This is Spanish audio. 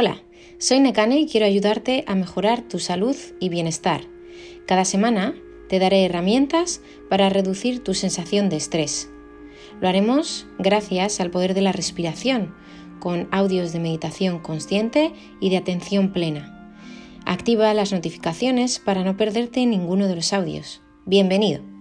Hola, soy Nekane y quiero ayudarte a mejorar tu salud y bienestar. Cada semana te daré herramientas para reducir tu sensación de estrés. Lo haremos gracias al poder de la respiración, con audios de meditación consciente y de atención plena. Activa las notificaciones para no perderte ninguno de los audios. Bienvenido.